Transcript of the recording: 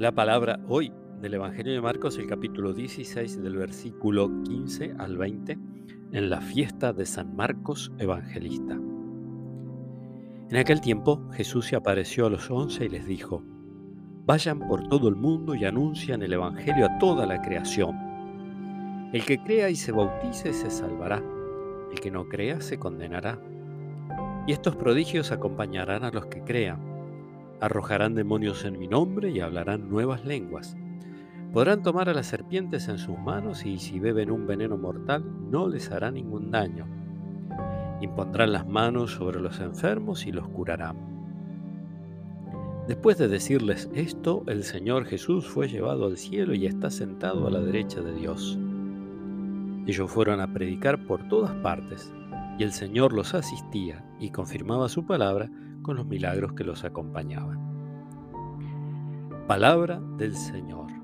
La palabra hoy del Evangelio de Marcos, el capítulo 16 del versículo 15 al 20, en la fiesta de San Marcos Evangelista. En aquel tiempo Jesús se apareció a los once y les dijo, Vayan por todo el mundo y anuncian el Evangelio a toda la creación. El que crea y se bautice se salvará, el que no crea se condenará. Y estos prodigios acompañarán a los que crean Arrojarán demonios en mi nombre y hablarán nuevas lenguas. Podrán tomar a las serpientes en sus manos y si beben un veneno mortal no les hará ningún daño. Impondrán las manos sobre los enfermos y los curarán. Después de decirles esto, el Señor Jesús fue llevado al cielo y está sentado a la derecha de Dios. Ellos fueron a predicar por todas partes, y el Señor los asistía y confirmaba su palabra los milagros que los acompañaban. Palabra del Señor.